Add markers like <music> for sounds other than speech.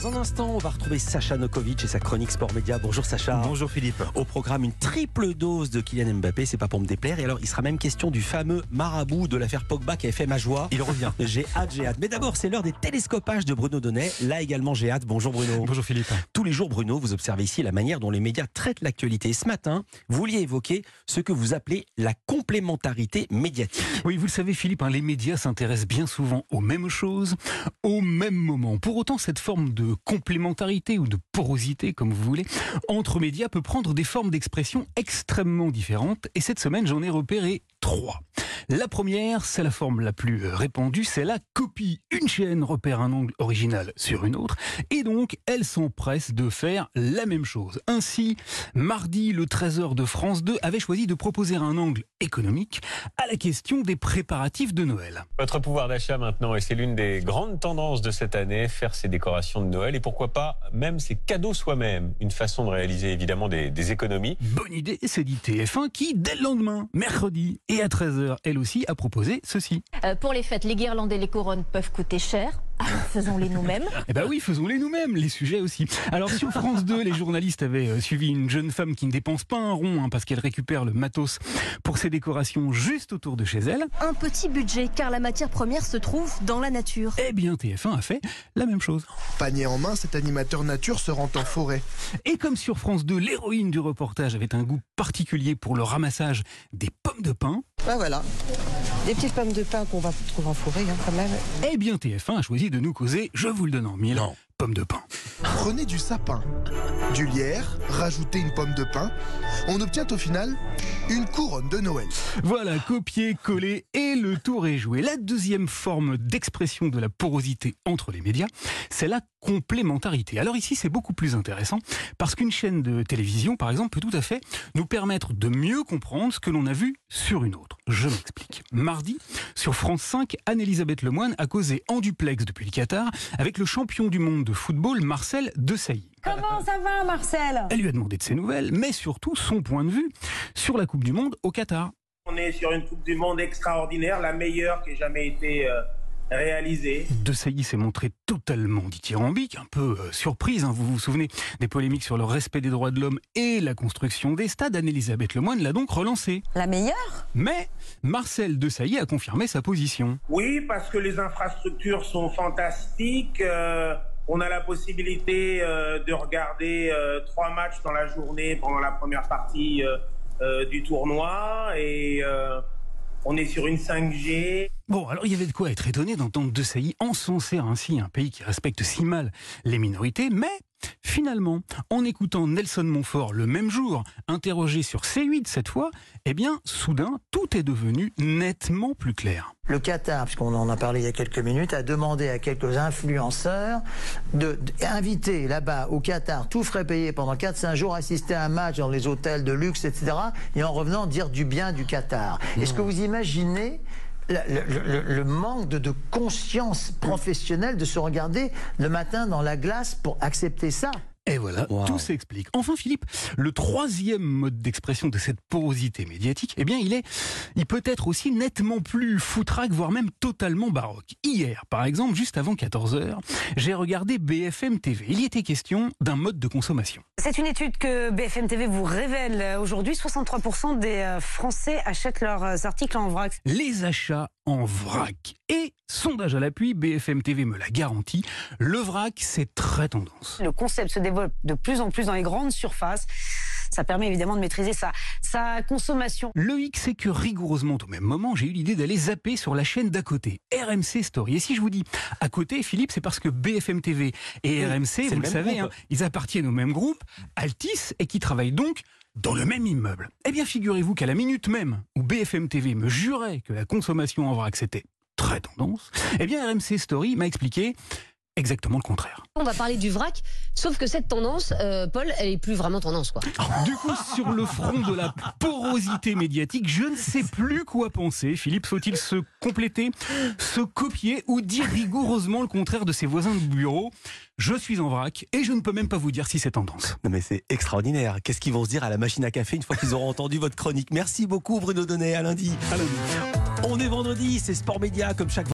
Dans un instant, on va retrouver Sacha Nokovic et sa chronique Sport Média. Bonjour Sacha. Bonjour Philippe. Au programme, une triple dose de Kylian Mbappé, c'est pas pour me déplaire. Et alors, il sera même question du fameux marabout de l'affaire Pogba qui a fait ma joie. Il revient. <laughs> J'ai hâte, j'ai hâte. Mais d'abord, c'est l'heure des télescopages de Bruno Donnet. Là également, j'ai hâte. Bonjour Bruno. Bonjour Philippe. Tous les jours, Bruno, vous observez ici la manière dont les médias traitent l'actualité. Ce matin, vous vouliez évoquer ce que vous appelez la complémentarité médiatique. Oui, vous le savez Philippe, hein, les médias s'intéressent bien souvent aux mêmes choses, au même moment. Pour autant, cette forme de complémentarité ou de porosité, comme vous voulez, entre médias peut prendre des formes d'expression extrêmement différentes. Et cette semaine, j'en ai repéré trois. La première, c'est la forme la plus répandue, c'est la copie. Une chaîne repère un angle original sur une autre, et donc elle s'empresse de faire la même chose. Ainsi, mardi, le Trésor de France 2 avait choisi de proposer un angle économique à la question des préparatifs de Noël. Votre pouvoir d'achat maintenant, et c'est l'une des grandes tendances de cette année, faire ses décorations de Noël, et pourquoi pas même ses cadeaux soi-même. Une façon de réaliser évidemment des, des économies. Bonne idée, c'est dit TF1 qui, dès le lendemain, mercredi, et à 13h, elle aussi a proposé ceci. Euh, pour les fêtes, les guirlandes et les couronnes peuvent coûter cher. Alors faisons-les nous-mêmes. Eh ben oui, faisons-les nous-mêmes, les sujets aussi. Alors sur France 2, les journalistes avaient euh, suivi une jeune femme qui ne dépense pas un rond hein, parce qu'elle récupère le matos pour ses décorations juste autour de chez elle. Un petit budget car la matière première se trouve dans la nature. Eh bien TF1 a fait la même chose. Panier en main, cet animateur nature se rend en forêt. Et comme sur France 2, l'héroïne du reportage avait un goût particulier pour le ramassage des pommes de pin, Ben voilà, des petites pommes de pin qu'on va trouver en forêt hein, quand même. eh bien TF1 a choisi de nous causer, je vous le donne en mille, Non. pommes de pin. Prenez du sapin, du lierre, rajoutez une pomme de pin. On obtient au final une couronne de Noël. Voilà, copier, coller et le tour est joué. La deuxième forme d'expression de la porosité entre les médias, c'est la complémentarité. Alors ici, c'est beaucoup plus intéressant parce qu'une chaîne de télévision, par exemple, peut tout à fait nous permettre de mieux comprendre ce que l'on a vu sur une autre. Je m'explique. Mardi, sur France 5, Anne-Elisabeth Lemoine a causé en duplex depuis le Qatar avec le champion du monde de football, Marcel Desailly. Comment ça va, Marcel? Elle lui a demandé de ses nouvelles, mais surtout son point de vue sur la Coupe du Monde au Qatar. On est sur une Coupe du Monde extraordinaire, la meilleure qui ait jamais été euh, réalisée. De Sailly s'est montré totalement dithyrambique, un peu euh, surprise. hein. Vous vous souvenez des polémiques sur le respect des droits de l'homme et la construction des stades. Anne-Elisabeth Lemoine l'a donc relancé. La meilleure? Mais Marcel de Sailly a confirmé sa position. Oui, parce que les infrastructures sont fantastiques. euh, on a la possibilité euh, de regarder euh, trois matchs dans la journée pendant la première partie euh, euh, du tournoi et euh, on est sur une 5G. Bon, alors il y avait de quoi être étonné d'entendre de Sailly encenser ainsi un pays qui respecte si mal les minorités, mais finalement, en écoutant Nelson Montfort le même jour, interrogé sur C8 cette fois, eh bien, soudain, tout est devenu nettement plus clair. Le Qatar, puisqu'on en a parlé il y a quelques minutes, a demandé à quelques influenceurs de, d'inviter là-bas au Qatar, tout frais payé pendant 4-5 jours, assister à un match dans les hôtels de luxe, etc. Et en revenant dire du bien du Qatar. Est-ce que vous imaginez le, le- le manque de, de conscience professionnelle de se regarder le matin dans la glace pour accepter ça Et voilà, Wow. tout s'explique. Enfin, Philippe, le troisième mode d'expression de cette porosité médiatique, eh bien, il est, il peut être aussi nettement plus foutraque, voire même totalement baroque. Hier, par exemple, juste avant 14 h j'ai regardé BFM TV. Il y était question d'un mode de consommation. C'est une étude que BFM TV vous révèle aujourd'hui. 63% des euh, Français achètent leurs euh, articles en vrac. Les achats en vrac. Et, sondage à l'appui, BFM TV me l'a garanti, le vrac, c'est très tendance. Le concept se développe de plus en plus dans les grandes surfaces. Ça permet évidemment de maîtriser sa, sa consommation. Le hic, c'est que rigoureusement au même moment, j'ai eu l'idée d'aller zapper sur la chaîne d'à côté, RMC Story. Et si je vous dis à côté, Philippe, c'est parce que BFM TV et RMC, vous le savez, hein, ils appartiennent au même groupe, Altis, et qui travaillent donc dans le même immeuble. Eh bien, figurez-vous qu'à la minute même où BFM TV me jurait que la consommation en vrac c'était très tendance, eh bien RMC Story m'a expliqué exactement le contraire. On va parler du vrac, sauf que cette tendance, euh, Paul, elle est plus vraiment tendance, quoi. Du coup, sur le front de la porosité médiatique, je ne sais plus quoi penser. Philippe, faut-il se compléter, se copier ou dire rigoureusement le contraire de ses voisins de bureau? Je suis en vrac et je ne peux même pas vous dire si c'est tendance. Non mais c'est extraordinaire. Qu'est-ce qu'ils vont se dire à la machine à café une fois qu'ils auront entendu votre chronique? Merci beaucoup Bruno Donnet. À lundi. À lundi. On est vendredi, c'est Sport Média comme chaque